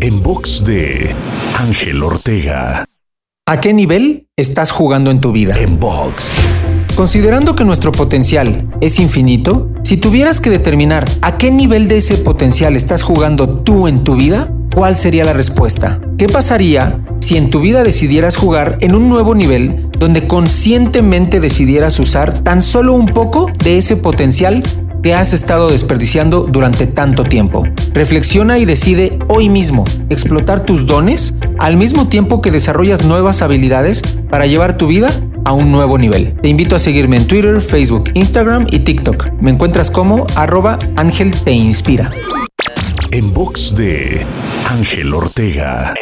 En box de Ángel Ortega. ¿A qué nivel estás jugando en tu vida? En box. Considerando que nuestro potencial es infinito, si tuvieras que determinar a qué nivel de ese potencial estás jugando tú en tu vida, ¿cuál sería la respuesta? ¿Qué pasaría si en tu vida decidieras jugar en un nuevo nivel donde conscientemente decidieras usar tan solo un poco de ese potencial que has estado desperdiciando durante tanto tiempo. Reflexiona y decide hoy mismo explotar tus dones al mismo tiempo que desarrollas nuevas habilidades para llevar tu vida a un nuevo nivel. Te invito a seguirme en Twitter, Facebook, Instagram y TikTok. Me encuentras como arroba Ángel Te Inspira. En de Ángel Ortega.